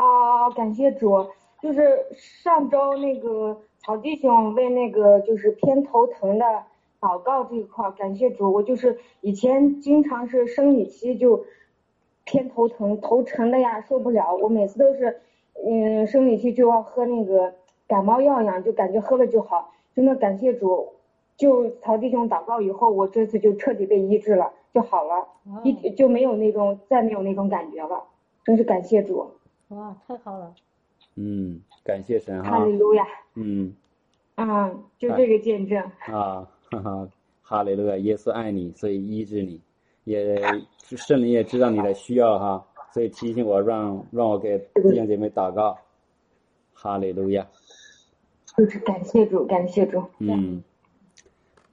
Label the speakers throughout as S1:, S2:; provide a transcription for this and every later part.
S1: 啊，感谢主，就是上周那个曹弟兄为那个就是偏头疼的祷告这一块，感谢主，我就是以前经常是生理期就偏头疼，头沉的呀受不了，我每次都是嗯生理期就要喝那个感冒药呀，就感觉喝了就好，真的感谢主，就曹弟兄祷告以后，我这次就彻底被医治了，就好了，一就没有那种再没有那种感觉了，真是感谢主。
S2: 哇，太好了！
S3: 嗯，感谢神哈
S1: 哈利。路亚，
S3: 嗯
S1: 啊，就这个见证，
S3: 啊，哈哈，哈利路亚，耶稣爱你，所以医治你，也圣灵也知道你的需要哈，所以提醒我让让我给弟兄姐妹祷告。哈利路亚。
S1: 就是感谢主，感谢主。
S3: 嗯，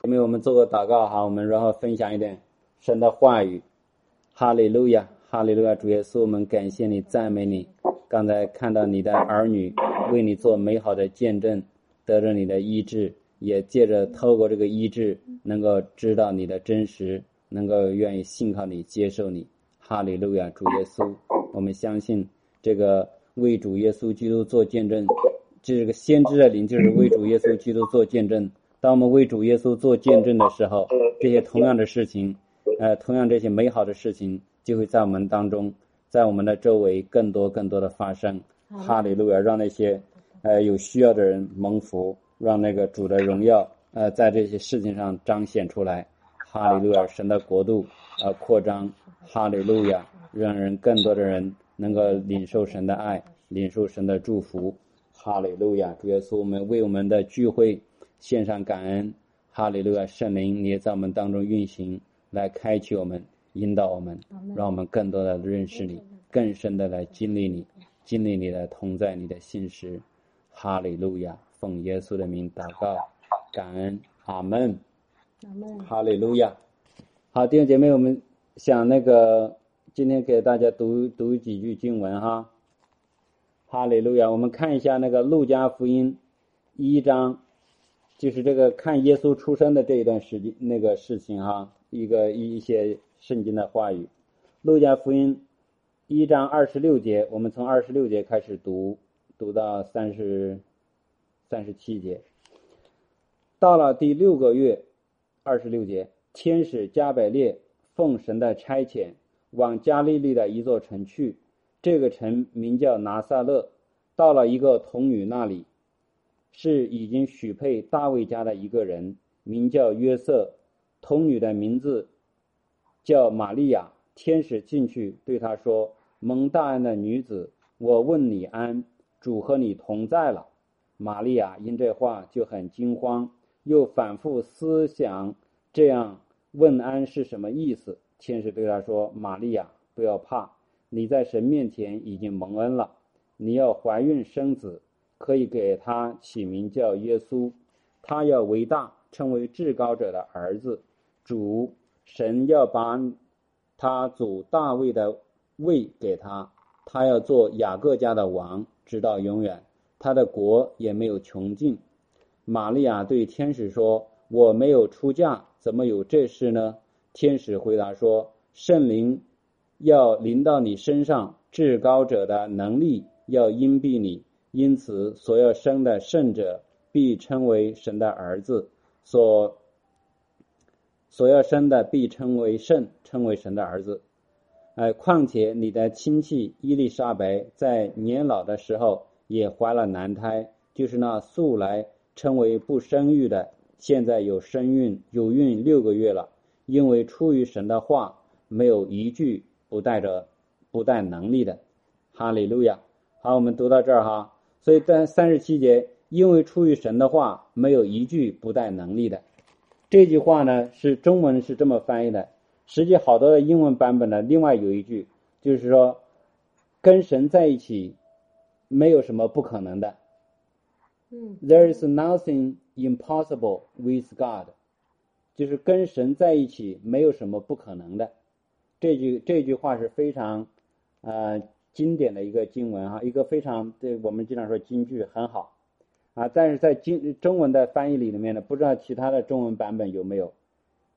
S3: 因为我们做个祷告哈，我们然后分享一点神的话语。哈利路亚，哈利路亚，主耶稣，我们感谢你，赞美你。刚才看到你的儿女为你做美好的见证，得着你的医治，也借着透过这个医治，能够知道你的真实，能够愿意信靠你，接受你。哈利路亚，主耶稣，我们相信这个为主耶稣基督做见证，这个先知的灵就是为主耶稣基督做见证。当我们为主耶稣做见证的时候，这些同样的事情，呃，同样这些美好的事情，就会在我们当中，在我们的周围更多更多的发生。哈利路亚，让那些呃有需要的人蒙福，让那个主的荣耀呃在这些事情上彰显出来。哈利路亚，神的国度呃扩张。哈利路亚，让人更多的人能够领受神的爱，领受神的祝福。哈利路亚，主耶稣，我们为我们的聚会献上感恩。哈利路亚，圣灵你也在我们当中运行，来开启我们，引导我们，让我们更多的认识你，更深的来经历你，经历你的同在，你的信实。哈利路亚，奉耶稣的名祷告，感恩，阿门。
S2: 阿门。
S3: 哈利路亚。好，弟兄姐妹，我们想那个今天给大家读读几句经文哈。哈利路亚，我们看一下那个路加福音一章，就是这个看耶稣出生的这一段时间那个事情哈，一个一些圣经的话语。路加福音一章二十六节，我们从二十六节开始读，读到三十三十七节。到了第六个月，二十六节，天使加百列奉神的差遣，往加利利的一座城去。这个城名叫拿撒勒。到了一个童女那里，是已经许配大卫家的一个人，名叫约瑟。童女的名字叫玛利亚。天使进去对她说：“蒙大恩的女子，我问你安，主和你同在了。”玛利亚因这话就很惊慌，又反复思想这样问安是什么意思。天使对她说：“玛利亚，不要怕，你在神面前已经蒙恩了。你要怀孕生子，可以给他起名叫耶稣。他要为大，称为至高者的儿子。主神要把他祖大卫的位给他，他要做雅各家的王，直到永远。他的国也没有穷尽。玛利亚对天使说：“我没有出嫁，怎么有这事呢？”天使回答说：“圣灵要临到你身上，至高者的能力要荫蔽你，因此所要生的圣者必称为神的儿子。所所要生的必称为圣，称为神的儿子。哎，况且你的亲戚伊丽莎白在年老的时候也怀了男胎，就是那素来称为不生育的，现在有身孕，有孕六个月了。因为出于神的话，没有一句不带着不带能力的。哈利路亚。好，我们读到这儿哈。所以在三十七节，因为出于神的话，没有一句不带能力的。这句话呢，是中文是这么翻译的，实际好多的英文版本呢，另外有一句就是说，跟神在一起，没有什么不可能的。
S2: 嗯
S3: There is nothing impossible with God，就是跟神在一起没有什么不可能的。这句这句话是非常呃经典的一个经文哈，一个非常对我们经常说金句很好啊，但是在经中文的翻译里面呢，不知道其他的中文版本有没有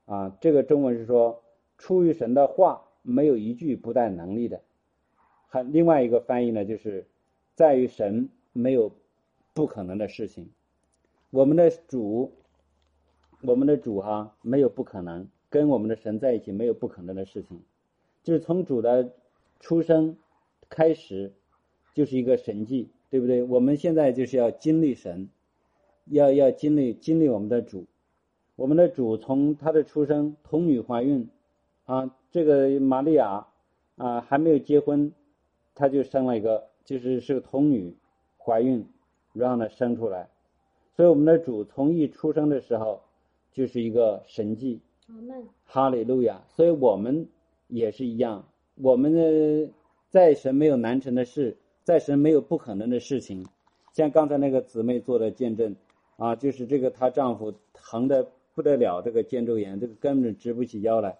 S3: 啊？这个中文是说出于神的话，没有一句不带能力的。还另外一个翻译呢，就是在于神没有不可能的事情。我们的主，我们的主哈没有不可能，跟我们的神在一起没有不可能的事情。就是从主的出生开始，就是一个神迹，对不对？我们现在就是要经历神，要要经历经历我们的主。我们的主从他的出生，童女怀孕，啊，这个玛利亚啊还没有结婚，他就生了一个，就是是个童女怀孕，然后呢生出来。所以我们的主从一出生的时候就是一个神迹。哈利路亚！所以我们也是一样，我们的在神没有难成的事，在神没有不可能的事情。像刚才那个姊妹做的见证啊，就是这个她丈夫疼的不得了，这个肩周炎，这个根本直不起腰来，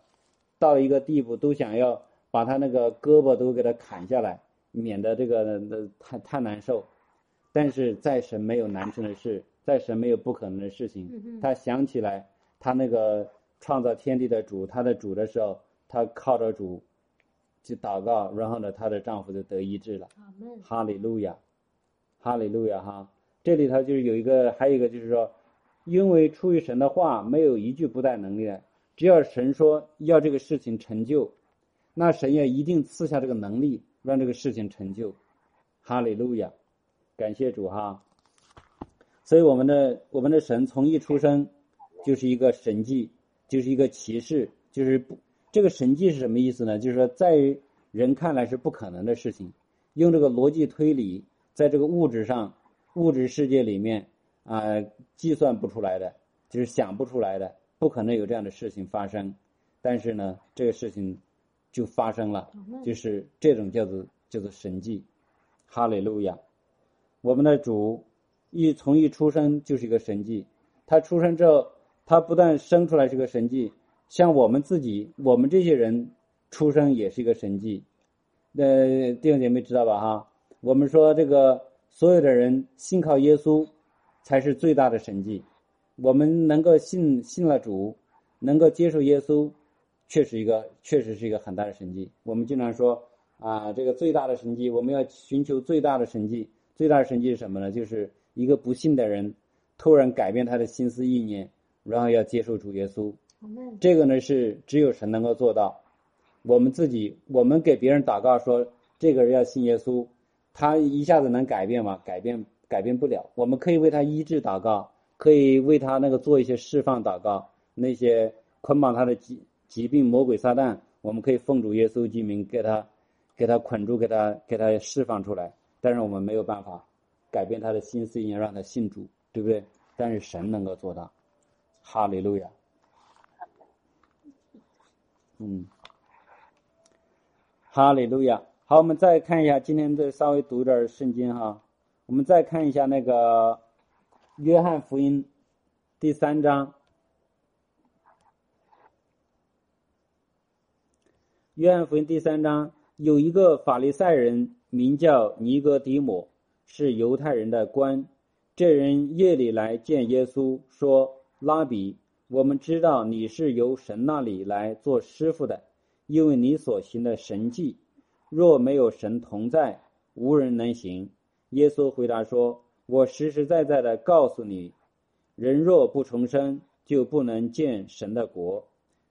S3: 到一个地步都想要把他那个胳膊都给他砍下来，免得这个那太太难受。但是在神没有难成的事，在神没有不可能的事情。他想起来，他那个创造天地的主，他的主的时候，他靠着主去祷告，然后呢，她的丈夫就得医治了。哈利路亚，哈利路亚哈！这里头就是有一个，还有一个就是说，因为出于神的话，没有一句不带能力的。只要神说要这个事情成就，那神也一定赐下这个能力，让这个事情成就。哈利路亚，感谢主哈！所以我们的我们的神从一出生就是一个神迹，就是一个骑士，就是不这个神迹是什么意思呢？就是说在于人看来是不可能的事情，用这个逻辑推理，在这个物质上物质世界里面啊、计算不出来的，就是想不出来的，不可能有这样的事情发生。但是呢，这个事情就发生了，就是这种叫做叫做神迹。哈利路亚！我们的主一从一出生就是一个神迹，他出生之后，他不但生出来是个神迹，像我们自己，我们这些人出生也是一个神迹。呃，弟兄姐妹知道吧？哈，我们说这个所有的人信靠耶稣，才是最大的神迹。我们能够信信了主，能够接受耶稣，确实一个确实是一个很大的神迹。我们经常说啊，这个最大的神迹，我们要寻求最大的神迹。最大的神迹是什么呢？就是一个不信的人突然改变他的心思意念，然后要接受主耶稣。这个呢是只有神能够做到。我们自己，我们给别人祷告说这个人要信耶稣，他一下子能改变吗？改变改变不了。我们可以为他医治祷告，可以为他那个做一些释放祷告，那些捆绑他的疾疾病魔鬼撒旦，我们可以奉主耶稣之名给他给他捆住，给他给他释放出来。但是我们没有办法改变他的心思意念，让他信主，对不对？但是神能够做到。哈利路亚。嗯，哈利路亚。好，我们再看一下，今天再稍微读点圣经哈。我们再看一下那个约翰福音第三章。约翰福音第三章有一个法利赛人，名叫尼哥底母，是犹太人的官。这人夜里来见耶稣，说：“拉比，我们知道你是由神那里来做师傅的，因为你所行的神迹，若没有神同在，无人能行。”耶稣回答说：“我实实在在的告诉你，人若不重生，就不能见神的国。”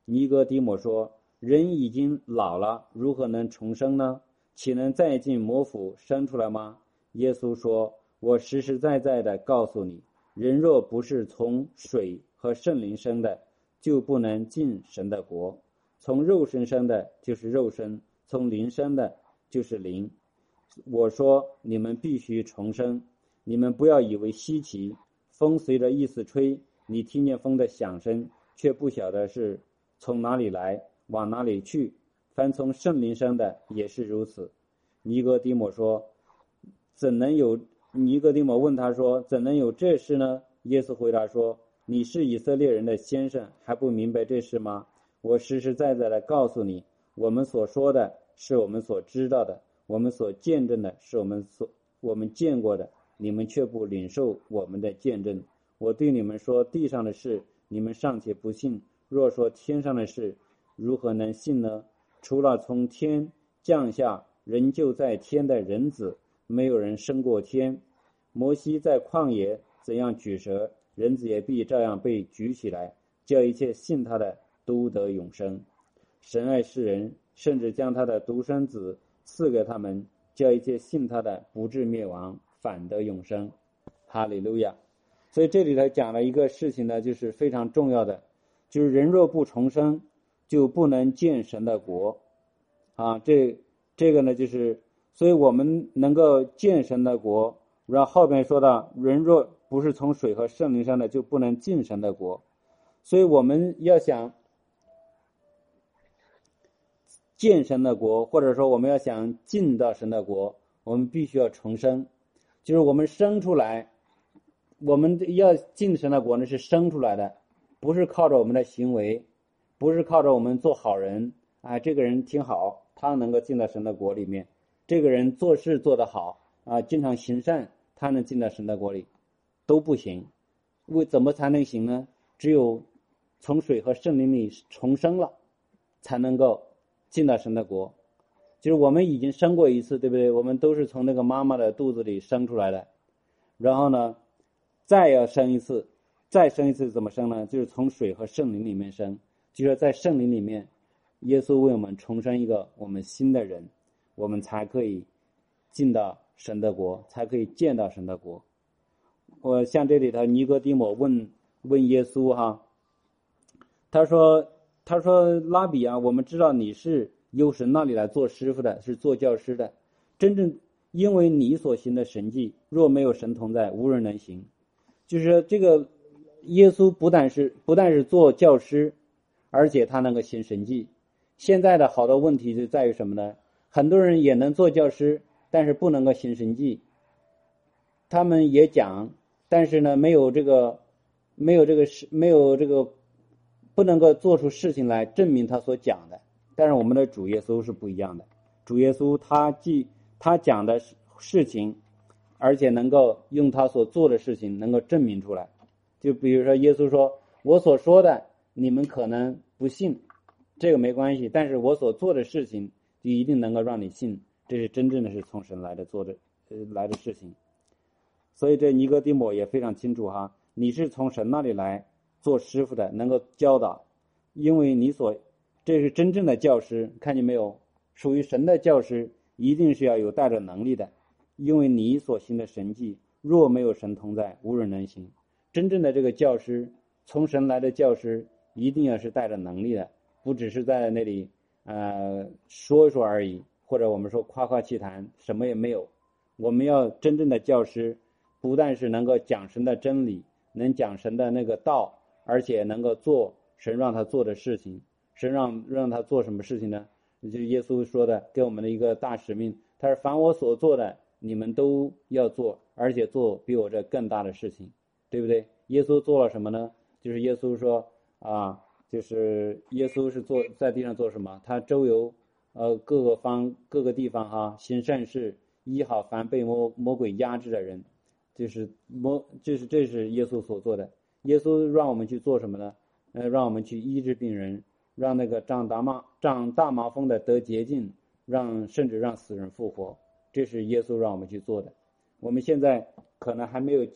S3: 尼哥底母说：“人已经老了，如何能重生呢？岂能再进魔府生出来吗？”耶稣说：“我实实在在的告诉你，人若不是从水和圣灵生的，就不能进神的国。从肉身生的，就是肉身；从灵生的，就是灵。我说你们必须重生，你们不要以为稀奇。风随着意思吹，你听见风的响声，却不晓得是从哪里来，往哪里去。凡从圣灵生的，也是如此。尼哥底母说：“怎能有？”尼哥底母问他说：“怎能有这事呢？”耶稣回答说：“你是以色列人的先生，还不明白这事吗？我实实在在的告诉你，我们所说的是我们所知道的，我们所见证的是我们所我们见过的，你们却不领受我们的见证。我对你们说地上的事，你们尚且不信；若说天上的事，如何能信呢？除了从天降下人就在天的人子，没有人升过天。摩西在旷野怎样举蛇，人子也必照样被举起来，叫一切信他的都得永生。神爱世人，甚至将他的独生子赐给他们，叫一切信他的不至灭亡，反得永生。哈利路亚。所以这里头讲了一个事情呢，就是非常重要的，就是人若不重生，就不能见神的国。啊，这这个呢，就是所以我们能够见神的国。然后后边说到，人若不是从水和圣灵上的，就不能进神的国。所以我们要想见神的国，或者说我们要想进到神的国，我们必须要重生，就是我们生出来，我们要进神的国呢是生出来的，不是靠着我们的行为，不是靠着我们做好人啊，这个人挺好，他能够进到神的国里面，这个人做事做得好啊，经常行善。他能进到神的国里，都不行。为怎么才能行呢？只有从水和圣灵里重生了，才能够进到神的国。就是我们已经生过一次，对不对？我们都是从那个妈妈的肚子里生出来的。然后呢，再要生一次，再生一次怎么生呢？就是从水和圣灵里面生。就说在圣灵里面，耶稣为我们重生一个我们新的人，我们才可以进到。神的国才可以见到神的国。我像这里头，尼哥底母问问耶稣哈，他说：“他说拉比啊，我们知道你是由神那里来做师傅的，是做教师的。真正因为你所行的神迹，若没有神同在，无人能行。就是这个耶稣不但是不但是做教师，而且他能够行神迹。现在的好多问题就在于什么呢？很多人也能做教师。”但是不能够行神迹，他们也讲，但是呢，没有这个，没有这个事，没有这个，不能够做出事情来证明他所讲的。但是我们的主耶稣是不一样的，主耶稣他既他讲的事事情，而且能够用他所做的事情能够证明出来。就比如说，耶稣说：“我所说的，你们可能不信，这个没关系，但是我所做的事情就一定能够让你信。”这是真正的是从神来的做的，呃来的事情，所以这尼哥底母也非常清楚哈，你是从神那里来做师傅的，能够教导，因为你所这是真正的教师，看见没有？属于神的教师一定是要有带着能力的，因为你所行的神迹，若没有神同在，无人能行。真正的这个教师，从神来的教师，一定要是带着能力的，不只是在那里呃说一说而已。或者我们说夸夸其谈，什么也没有。我们要真正的教师，不但是能够讲神的真理，能讲神的那个道，而且能够做神让他做的事情。神让让他做什么事情呢？就是耶稣说的，给我们的一个大使命。他说：“凡我所做的，你们都要做，而且做比我这更大的事情，对不对？”耶稣做了什么呢？就是耶稣说啊，就是耶稣是做在地上做什么？他周游。呃，各个方各个地方哈，行善事，医好凡被魔魔鬼压制的人，就是魔，就是这是耶稣所做的。耶稣让我们去做什么呢？呃，让我们去医治病人，让那个长大麻长大麻风的得洁净，让甚至让死人复活，这是耶稣让我们去做的。我们现在可能还没有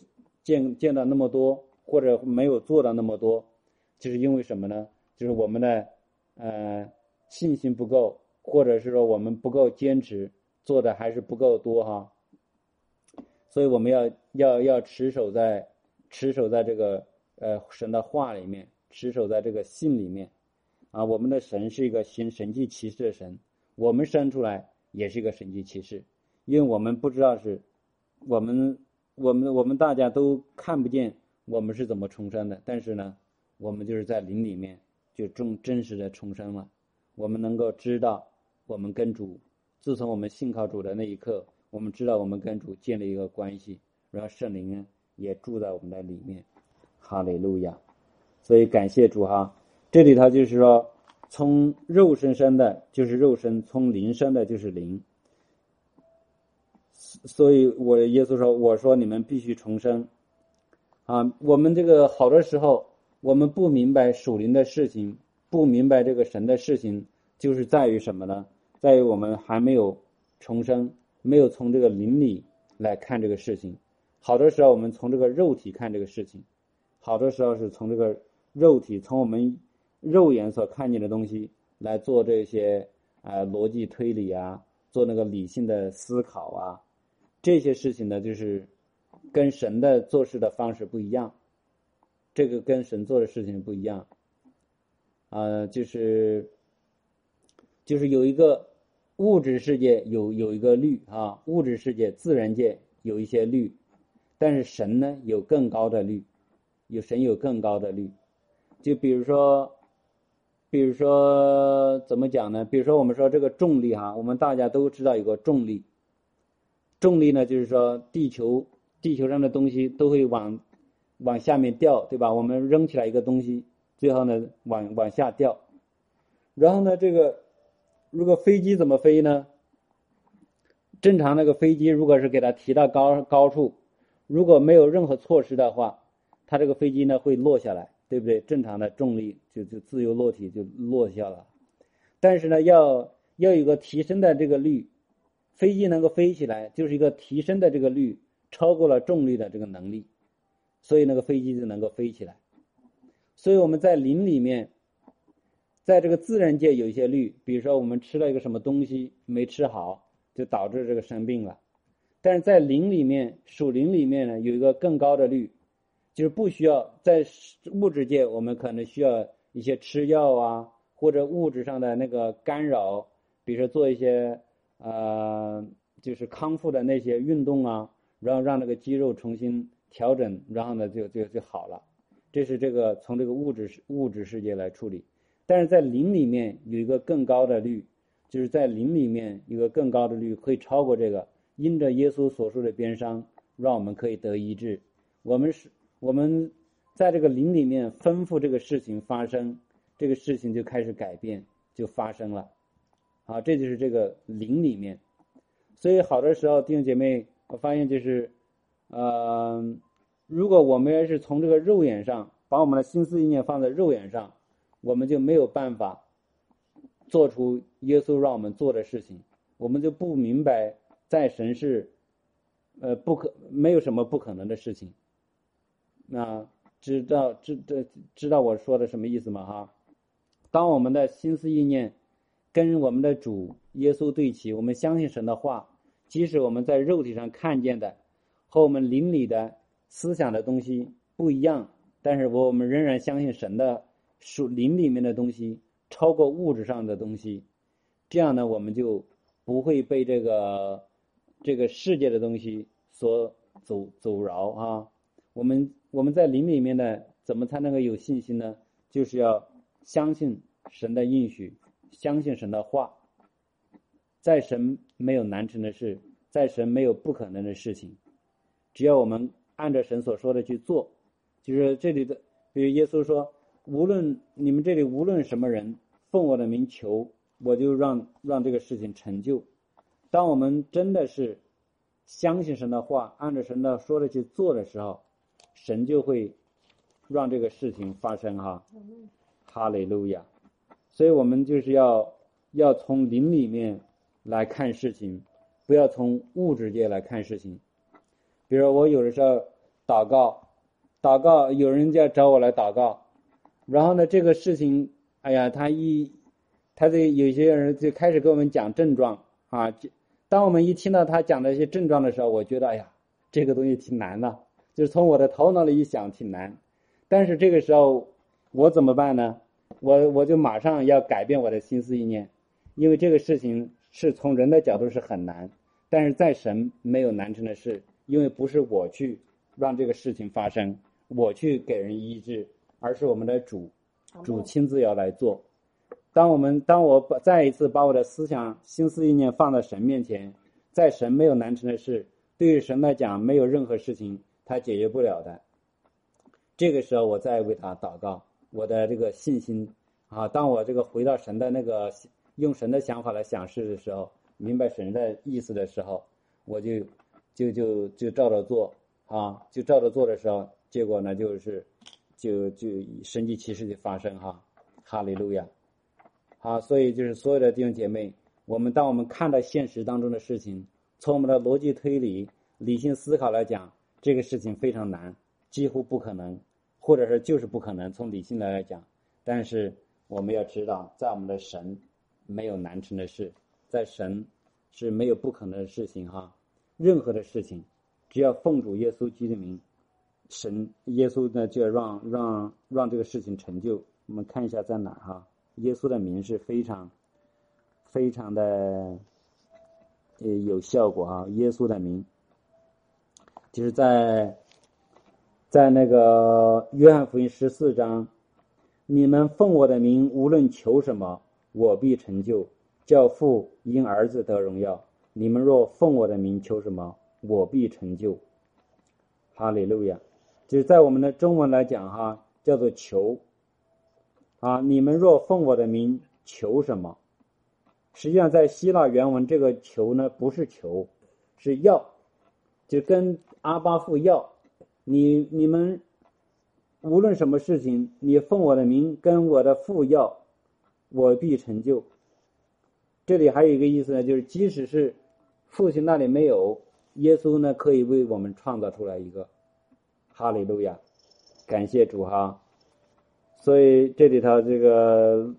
S3: 见见到那么多，或者没有做到那么多，就是因为什么呢？就是我们的呃信心不够。或者是说我们不够坚持，做的还是不够多哈，所以我们要要要持守在持守在这个呃神的话里面，持守在这个信里面，啊，我们的神是一个行神迹奇事的神，我们生出来也是一个神迹奇事，因为我们不知道是，我们我们我们大家都看不见我们是怎么重生的，但是呢，我们就是在灵里面就真真实的重生了，我们能够知道。我们跟主，自从我们信靠主的那一刻，我们知道我们跟主建立一个关系，然后圣灵呢也住在我们的里面，哈利路亚。所以感谢主哈，这里头就是说，从肉身生的，就是肉身；从灵生的，就是灵。所以我耶稣说：“我说你们必须重生。”啊，我们这个好多时候，我们不明白属灵的事情，不明白这个神的事情，就是在于什么呢？在于我们还没有重生，没有从这个灵里来看这个事情。好多时候我们从这个肉体看这个事情，好多时候是从这个肉体，从我们肉眼所看见的东西来做这些啊逻辑推理啊，做那个理性的思考啊，这些事情呢，就是跟神的做事的方式不一样，这个跟神做的事情不一样，啊，就是就是有一个物质世界有有一个律啊，物质世界自然界有一些律。但是神呢有更高的律，有神有更高的律，就比如说，比如说怎么讲呢？比如说我们说这个重力哈，我们大家都知道有个重力，重力呢就是说地球地球上的东西都会往往下面掉，对吧？我们扔起来一个东西，最后呢往往下掉，然后呢这个如果飞机怎么飞呢？正常那个飞机如果是给它提到高高处。如果没有任何措施的话，它这个飞机呢会落下来，对不对？正常的重力就就自由落体就落下了。但是呢，要要有个提升的这个率，飞机能够飞起来，就是一个提升的这个率超过了重力的这个能力，所以那个飞机就能够飞起来。所以我们在林里面，在这个自然界有一些律，比如说我们吃了一个什么东西没吃好，就导致这个生病了。但是在灵里面，属灵里面呢，有一个更高的律，就是不需要在物质界，我们可能需要一些吃药啊，或者物质上的那个干扰，比如说做一些呃，就是康复的那些运动啊，然后让那个肌肉重新调整，然后呢就就就好了。这是这个从这个物质物质世界来处理。但是在灵里面有一个更高的律，就是在灵里面有个更高的律，可以超过这个。因着耶稣所说的鞭伤，让我们可以得医治。我们是，我们在这个灵里面吩咐这个事情发生，这个事情就开始改变，就发生了。啊，这就是这个灵里面。所以好多时候弟兄姐妹，我发现就是，呃，如果我们要是从这个肉眼上把我们的心思意念放在肉眼上，我们就没有办法做出耶稣让我们做的事情，我们就不明白。在神是，呃，不可没有什么不可能的事情。那知道知这知道我说的什么意思吗？哈，当我们的心思意念跟我们的主耶稣对齐，我们相信神的话，即使我们在肉体上看见的和我们灵里的思想的东西不一样，但是我们仍然相信神的属灵里面的东西超过物质上的东西，这样呢，我们就不会被这个。这个世界的东西所阻阻挠啊，我们我们在灵里面呢，怎么才能够有信心呢？就是要相信神的应许，相信神的话，在神没有难成的事，在神没有不可能的事情，只要我们按照神所说的去做，就是这里的，比如耶稣说，无论你们这里无论什么人奉我的名求，我就让让这个事情成就。当我们真的是相信神的话，按照神的说的去做的时候，神就会让这个事情发生哈。哈利路亚！所以我们就是要要从灵里面来看事情，不要从物质界来看事情。比如我有的时候祷告，祷告有人家找我来祷告，然后呢，这个事情，哎呀，他一他这有些人就开始给我们讲症状啊，就。当我们一听到他讲的一些症状的时候，我觉得哎呀，这个东西挺难的，就是从我的头脑里一想挺难。但是这个时候我怎么办呢？我我就马上要改变我的心思意念，因为这个事情是从人的角度是很难，但是在神没有难成的事，因为不是我去让这个事情发生，我去给人医治，而是我们的主，主亲自要来做。当我们当我把再一次把我的思想、心思、意念放在神面前，在神没有难成的事，对于神来讲没有任何事情他解决不了的。这个时候，我再为他祷告，我的这个信心啊，当我这个回到神的那个用神的想法来想事的时候，明白神的意思的时候，我就就就就照着做啊，就照着做的时候，结果呢就是就就神迹奇事就发生哈，哈利路亚。好，所以就是所有的弟兄姐妹，我们当我们看到现实当中的事情，从我们的逻辑推理、理性思考来讲，这个事情非常难，几乎不可能，或者是就是不可能。从理性来来讲，但是我们要知道，在我们的神没有难成的事，在神是没有不可能的事情哈。任何的事情，只要奉主耶稣基督的名，神耶稣呢就要让让让这个事情成就。我们看一下在哪哈？耶稣的名是非常非常的有效果啊！耶稣的名就是在在那个约翰福音十四章，你们奉我的名无论求什么，我必成就，教父因儿子得荣耀。你们若奉我的名求什么，我必成就。哈利路亚！就在我们的中文来讲哈，叫做求。啊！你们若奉我的名求什么？实际上，在希腊原文，这个“求”呢，不是求，是要，就跟阿巴父要。你你们无论什么事情，你奉我的名跟我的父要，我必成就。这里还有一个意思呢，就是即使是父亲那里没有，耶稣呢可以为我们创造出来一个。哈利路亚！感谢主哈。所以这里头这个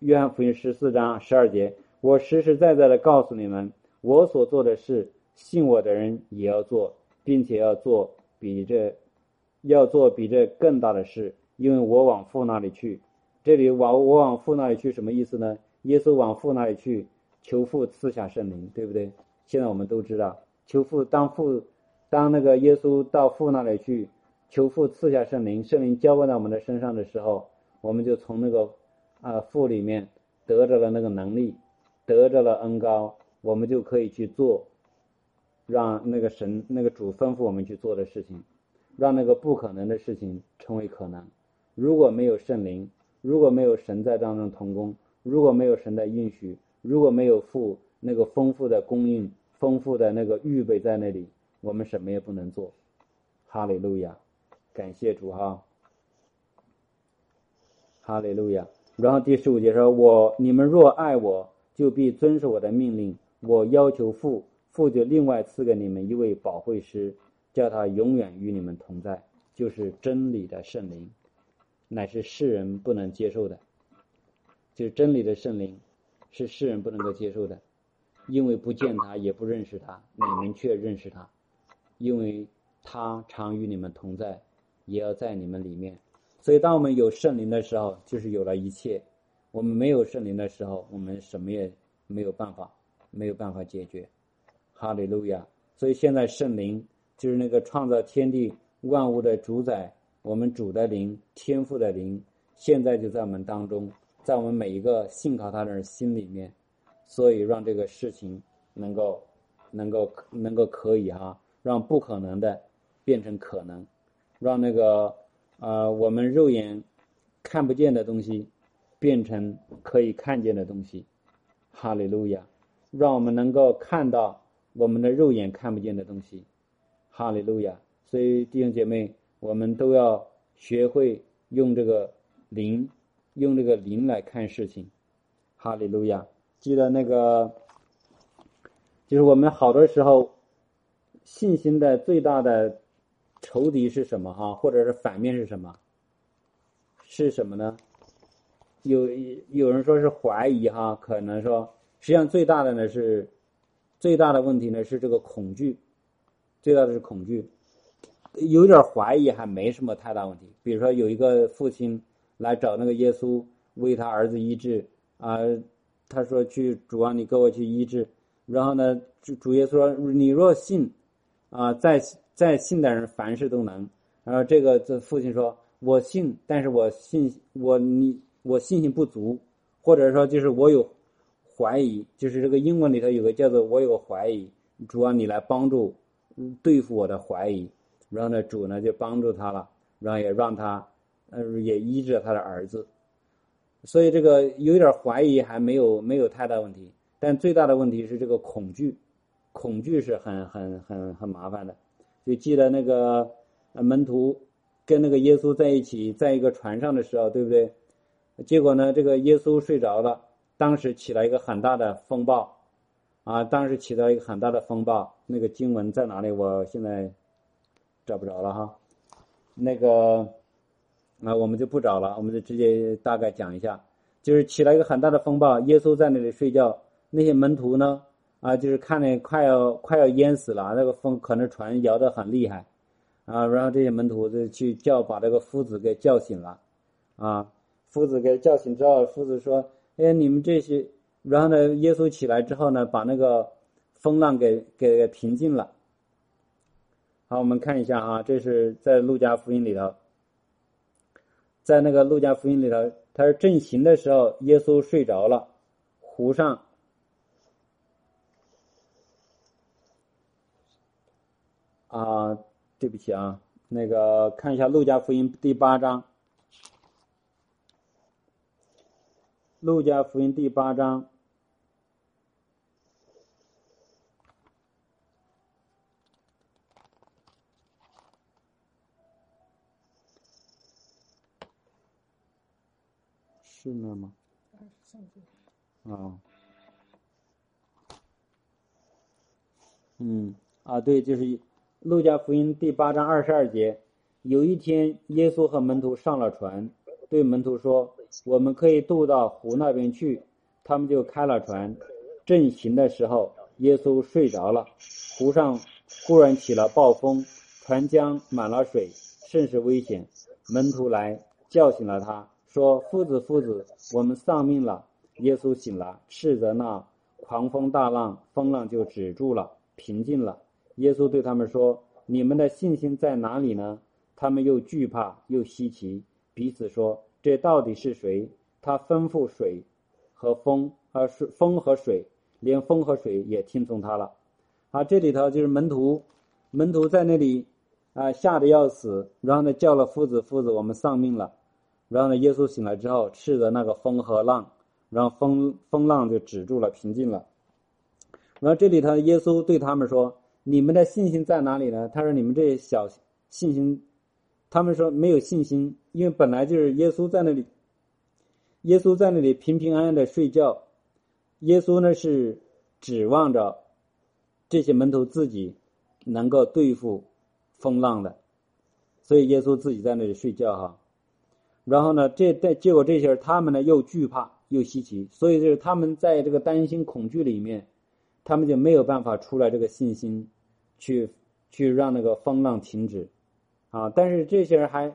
S3: 约翰福音十四章十二节，我实实在在的告诉你们，我所做的事，信我的人也要做，并且要做比这要做比这更大的事，因为我往父那里去。这里往我往父那里去什么意思呢？耶稣往父那里去，求父赐下圣灵，对不对？现在我们都知道，求父当父当那个耶稣到父那里去。求父赐下圣灵，圣灵浇灌在我们的身上的时候，我们就从那个啊父里面得着了那个能力，得着了恩高，我们就可以去做，让那个神那个主吩咐我们去做的事情，让那个不可能的事情成为可能。如果没有圣灵，如果没有神在当中同工，如果没有神的应许，如果没有父那个丰富的供应、丰富的那个预备在那里，我们什么也不能做。哈利路亚。感谢主哈，哈利路亚。然后第十五节说：“我你们若爱我，就必遵守我的命令。我要求父，父就另外赐给你们一位保惠师，叫他永远与你们同在，就是真理的圣灵，乃是世人不能接受的。就是真理的圣灵，是世人不能够接受的，因为不见他，也不认识他。你们却认识他，因为他常与你们同在。”也要在你们里面，所以当我们有圣灵的时候，就是有了一切；我们没有圣灵的时候，我们什么也没有办法，没有办法解决。哈利路亚！所以现在圣灵就是那个创造天地万物的主宰，我们主的灵、天赋的灵，现在就在我们当中，在我们每一个信靠他的人心里面，所以让这个事情能够、能够、能够可以哈，让不可能的变成可能。让那个啊，我们肉眼看不见的东西变成可以看见的东西，哈利路亚！让我们能够看到我们的肉眼看不见的东西，哈利路亚！所以弟兄姐妹，我们都要学会用这个灵，用这个灵来看事情，哈利路亚！记得那个，就是我们好多时候信心的最大的。仇敌是什么哈？或者是反面是什么？是什么呢？有有人说是怀疑哈，可能说，实际上最大的呢是最大的问题呢是这个恐惧，最大的是恐惧，有点怀疑还没什么太大问题。比如说有一个父亲来找那个耶稣为他儿子医治啊，他说去主啊，你给我去医治，然后呢主主耶稣说你若信啊，在。在信的人凡事都能。然后这个这父亲说：“我信，但是我信我你我信心不足，或者说就是我有怀疑，就是这个英文里头有个叫做我有怀疑，主啊你来帮助对付我的怀疑。然后呢主呢就帮助他了，然后也让他呃也医治了他的儿子。所以这个有点怀疑还没有没有太大问题，但最大的问题是这个恐惧，恐惧是很很很很麻烦的。”就记得那个门徒跟那个耶稣在一起，在一个船上的时候，对不对？结果呢，这个耶稣睡着了，当时起了一个很大的风暴，啊，当时起到一个很大的风暴。那个经文在哪里？我现在找不着了哈。那个啊，我们就不找了，我们就直接大概讲一下，就是起了一个很大的风暴，耶稣在那里睡觉，那些门徒呢啊，就是看那快要快要淹死了，那个风可能船摇得很厉害啊，然后这些门徒就去叫把这个夫子给叫醒了啊，夫子给叫醒之后，夫子说：“哎，你们这些。”然后呢，耶稣起来之后呢，把那个风浪给给平静了。好，我们看一下啊，这是在路加福音里头，在那个路加福音里头，他是正行的时候，耶稣睡着了，湖上啊，对不起啊，那个看一下路加福音第八章，路加福音第八章。是那吗？
S2: 二十三节。
S3: 啊，嗯啊，对，就是《路加福音》第八章二十二节。有一天，耶稣和门徒上了船，对门徒说：“我们可以渡到湖那边去。”他们就开了船。正行的时候，耶稣睡着了。湖上忽然起了暴风，船浆满了水，甚是危险。门徒来叫醒了他。说：“夫子，夫子，我们丧命了。”耶稣醒了，斥责那狂风大浪，风浪就止住了，平静了。耶稣对他们说：“你们的信心在哪里呢？”他们又惧怕又稀奇，彼此说：“这到底是谁？他吩咐水和风，啊，是风和水，连风和水也听从他了。”啊，这里头就是门徒，门徒在那里啊，吓得要死，然后呢，叫了夫子，夫子，我们丧命了。然后呢，耶稣醒来之后，斥责那个风和浪，然后风风浪就止住了，平静了。然后这里头，耶稣对他们说：“你们的信心在哪里呢？”他说：“你们这些小信心。”他们说：“没有信心，因为本来就是耶稣在那里，耶稣在那里平平安安的睡觉，耶稣呢是指望着这些门徒自己能够对付风浪的，所以耶稣自己在那里睡觉哈。”然后呢，这在结果这些人，他们呢又惧怕又稀奇，所以就是他们在这个担心恐惧里面，他们就没有办法出来这个信心，去去让那个风浪停止，啊！但是这些人还，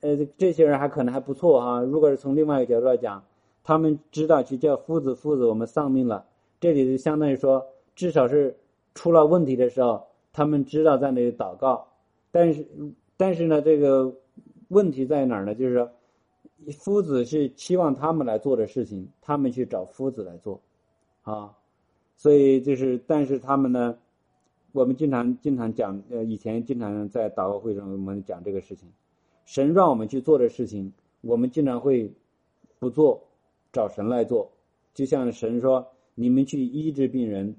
S3: 呃，这些人还可能还不错哈。如果是从另外一个角度来讲，他们知道去叫夫子夫子，我们丧命了。这里就相当于说，至少是出了问题的时候，他们知道在那里祷告。但是，但是呢，这个问题在哪儿呢？就是说。夫子是期望他们来做的事情，他们去找夫子来做，啊，所以就是，但是他们呢，我们经常经常讲，呃，以前经常在祷告会上我们讲这个事情，神让我们去做的事情，我们经常会不做，找神来做，就像神说，你们去医治病人，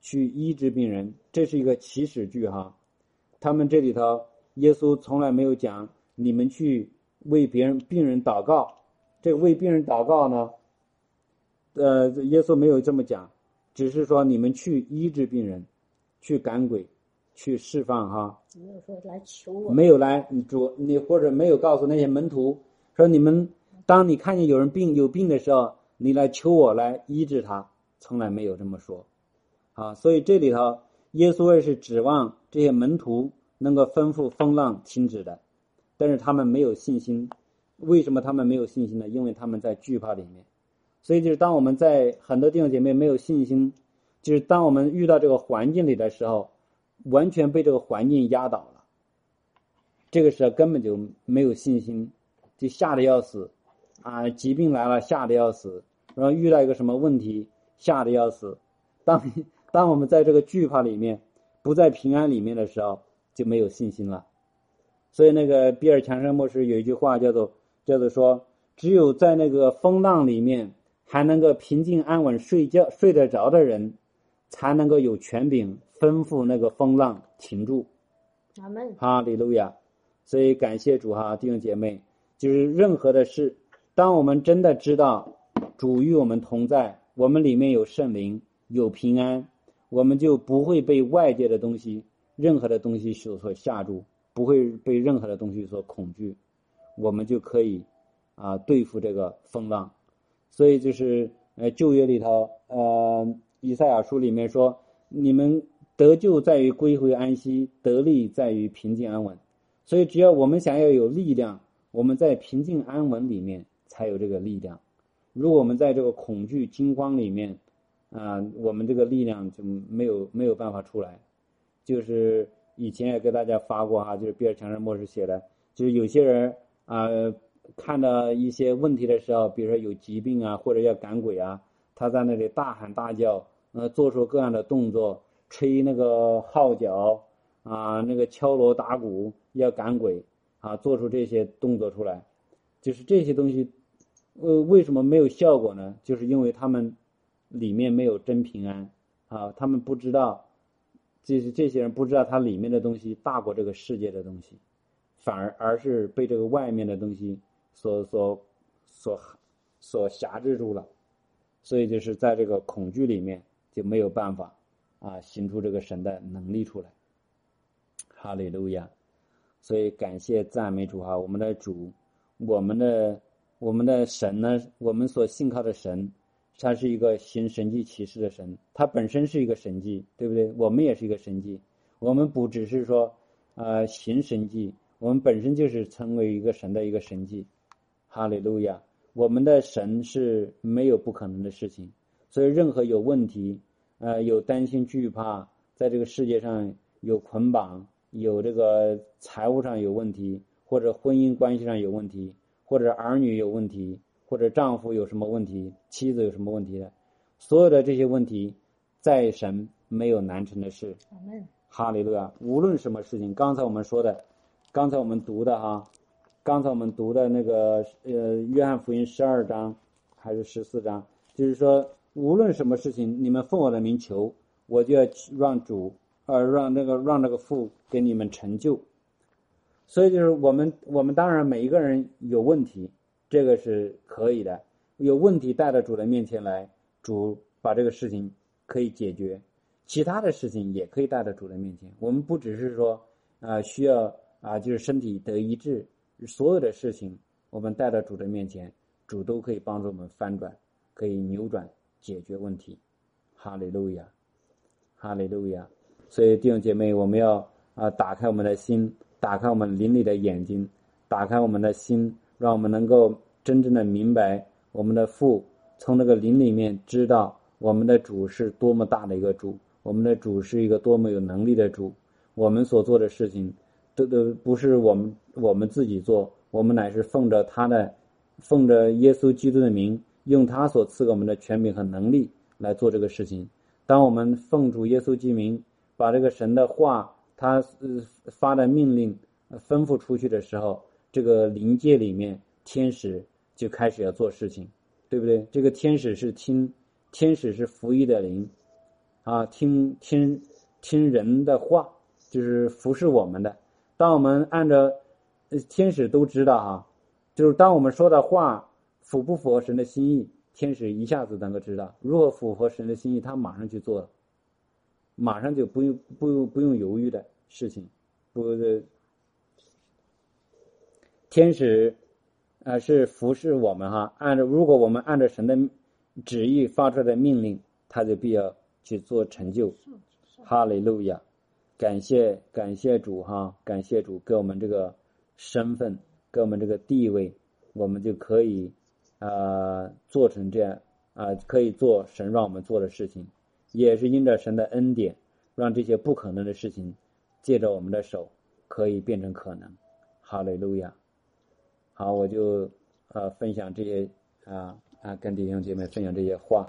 S3: 去医治病人，这是一个祈使句哈，他们这里头，耶稣从来没有讲你们去。为别人病人祷告，这个为病人祷告呢，呃，耶稣没有这么讲，只是说你们去医治病人，去赶鬼，去释放哈。
S2: 没有说来求我。
S3: 没有来主你或者没有告诉那些门徒说你们，当你看见有人病有病的时候，你来求我来医治他，从来没有这么说，啊，所以这里头耶稣也是指望这些门徒能够吩咐风浪停止的。但是他们没有信心，为什么他们没有信心呢？因为他们在惧怕里面，所以就是当我们在很多弟兄姐妹没有信心，就是当我们遇到这个环境里的时候，完全被这个环境压倒了，这个时候根本就没有信心，就吓得要死，啊，疾病来了吓得要死，然后遇到一个什么问题吓得要死，当当我们在这个惧怕里面，不在平安里面的时候，就没有信心了。所以，那个比尔强生牧师有一句话叫做“叫做说，只有在那个风浪里面还能够平静安稳睡觉睡得着的人，才能够有权柄吩咐那个风浪停住。”
S2: 阿门。
S3: 哈利路亚。所以感谢主哈，弟兄姐妹，就是任何的事，当我们真的知道主与我们同在，我们里面有圣灵，有平安，我们就不会被外界的东西、任何的东西所所吓住，不会被任何的东西所恐惧，我们就可以啊对付这个风浪。所以就是呃旧约里头呃以赛亚书里面说，你们得救在于归回安息，得力在于平静安稳。所以只要我们想要有力量，我们在平静安稳里面才有这个力量。如果我们在这个恐惧惊慌里面，啊，我们这个力量就没有没有办法出来。就是以前也给大家发过哈，就是比尔强生博士写的，就是有些人啊，看到一些问题的时候，比如说有疾病啊，或者要赶鬼啊，他在那里大喊大叫，呃，做出各样的动作，吹那个号角啊，那个敲锣打鼓要赶鬼啊，做出这些动作出来，就是这些东西。呃，为什么没有效果呢？就是因为他们里面没有真平安啊，他们不知道，就是这些人不知道他里面的东西大过这个世界的东西，反而而是被这个外面的东西所所所所辖制住了，所以就是在这个恐惧里面就没有办法啊行出这个神的能力出来。哈利路亚！所以感谢赞美主哈，我们的主，我们的。我们的神呢？我们所信靠的神，他是一个行神迹奇事的神，他本身是一个神迹，对不对？我们也是一个神迹，我们不只是说，呃，行神迹，我们本身就是成为一个神的一个神迹。哈利路亚！我们的神是没有不可能的事情，所以任何有问题，呃，有担心惧怕，在这个世界上有捆绑，有这个财务上有问题，或者婚姻关系上有问题。或者儿女有问题，或者丈夫有什么问题，妻子有什么问题的，所有的这些问题，在神没有难成的事。哈利路亚！无论什么事情，刚才我们说的，刚才我们读的哈，刚才我们读的那个呃，约翰福音十二章还是十四章，就是说，无论什么事情，你们奉我的名求，我就要让主，呃，让那个让那个父给你们成就。所以就是我们，我们当然每一个人有问题，这个是可以的。有问题带到主的面前来，主把这个事情可以解决，其他的事情也可以带到主的面前。我们不只是说啊需要啊就是身体得医治，所有的事情我们带到主的面前，主都可以帮助我们翻转，可以扭转解决问题。哈利路亚，哈利路亚。所以弟兄姐妹，我们要啊打开我们的心。打开我们灵里的眼睛，打开我们的心，让我们能够真正的明白我们的父，从那个灵里面知道我们的主是多么大的一个主，我们的主是一个多么有能力的主。我们所做的事情，都都不是我们我们自己做，我们乃是奉着他的，奉着耶稣基督的名，用他所赐给我们的权柄和能力来做这个事情。当我们奉主耶稣基督名，把这个神的话。他呃发的命令吩咐出去的时候，这个灵界里面天使就开始要做事情，对不对？这个天使是听，天使是服役的灵，啊，听听听人的话，就是服侍我们的。当我们按照天使都知道哈，就是当我们说的话符不符合神的心意，天使一下子能够知道。如果符合神的心意，他马上去做了。马上就不用不用不用犹豫的事情，不是天使啊是服侍我们哈，按照如果我们按照神的旨意发出来的命令，他就必要去做成就。哈利路亚，感谢感谢主哈，感谢主给我们这个身份，给我们这个地位，我们就可以呃做成这样啊，可以做神让我们做的事情。也是因着神的恩典，让这些不可能的事情，借着我们的手可以变成可能。哈利路亚！好，我就呃分享这些啊啊，跟弟兄姐妹分享这些话。